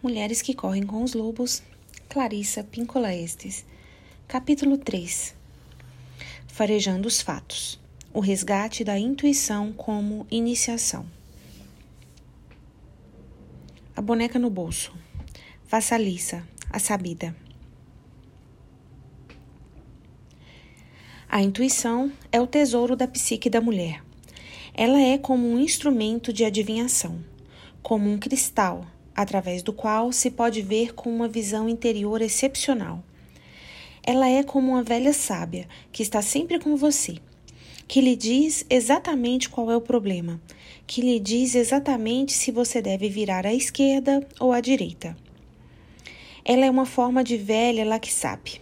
Mulheres que correm com os lobos, Clarissa Pincola Estes. Capítulo 3 Farejando os fatos. O resgate da intuição como iniciação. A boneca no bolso. Vassalissa, a sabida. A intuição é o tesouro da psique da mulher. Ela é como um instrumento de adivinhação, como um cristal através do qual se pode ver com uma visão interior excepcional. Ela é como uma velha sábia que está sempre com você, que lhe diz exatamente qual é o problema, que lhe diz exatamente se você deve virar à esquerda ou à direita. Ela é uma forma de velha lá que sabe,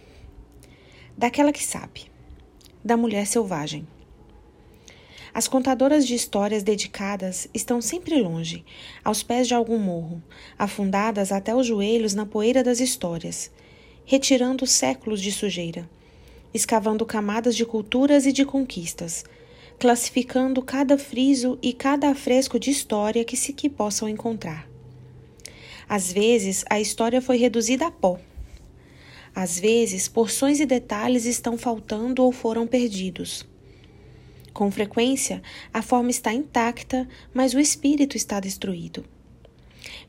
daquela que sabe, da mulher selvagem. As contadoras de histórias dedicadas estão sempre longe, aos pés de algum morro, afundadas até os joelhos na poeira das histórias, retirando séculos de sujeira, escavando camadas de culturas e de conquistas, classificando cada friso e cada afresco de história que se que possam encontrar. Às vezes, a história foi reduzida a pó. Às vezes, porções e detalhes estão faltando ou foram perdidos. Com frequência, a forma está intacta, mas o espírito está destruído.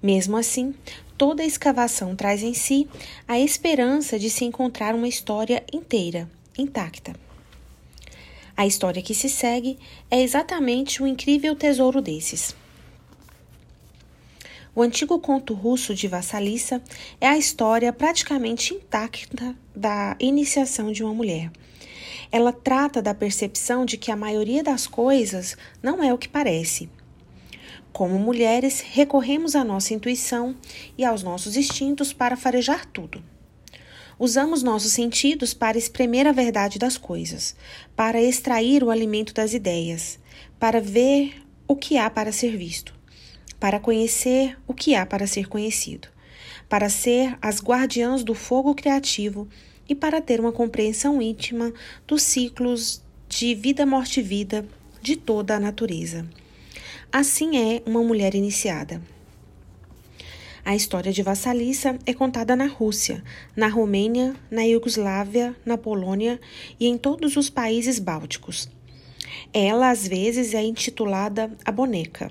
Mesmo assim, toda escavação traz em si a esperança de se encontrar uma história inteira, intacta. A história que se segue é exatamente o incrível tesouro desses. O antigo conto russo de Vassalissa é a história praticamente intacta da iniciação de uma mulher ela trata da percepção de que a maioria das coisas não é o que parece. Como mulheres, recorremos à nossa intuição e aos nossos instintos para farejar tudo. Usamos nossos sentidos para espremer a verdade das coisas, para extrair o alimento das ideias, para ver o que há para ser visto, para conhecer o que há para ser conhecido, para ser as guardiãs do fogo criativo e para ter uma compreensão íntima dos ciclos de vida, morte e vida de toda a natureza. Assim é uma mulher iniciada. A história de Vassalissa é contada na Rússia, na Romênia, na Iugoslávia, na Polônia e em todos os países bálticos. Ela às vezes é intitulada a boneca,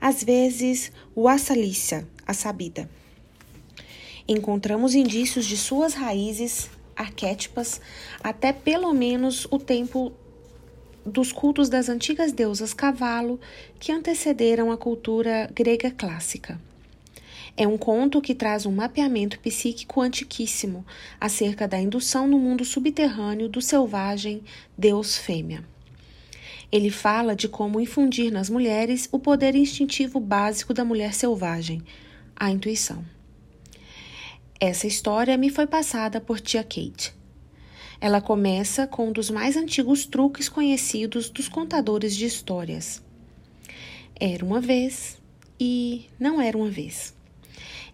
às vezes o Vassalissa, a sabida. Encontramos indícios de suas raízes arquétipas até pelo menos o tempo dos cultos das antigas deusas cavalo que antecederam a cultura grega clássica. É um conto que traz um mapeamento psíquico antiquíssimo acerca da indução no mundo subterrâneo do selvagem deus fêmea. Ele fala de como infundir nas mulheres o poder instintivo básico da mulher selvagem, a intuição. Essa história me foi passada por tia Kate. Ela começa com um dos mais antigos truques conhecidos dos contadores de histórias. Era uma vez e não era uma vez.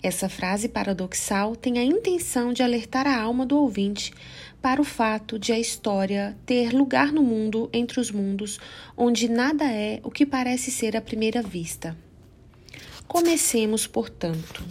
Essa frase paradoxal tem a intenção de alertar a alma do ouvinte para o fato de a história ter lugar no mundo entre os mundos, onde nada é o que parece ser à primeira vista. Comecemos, portanto.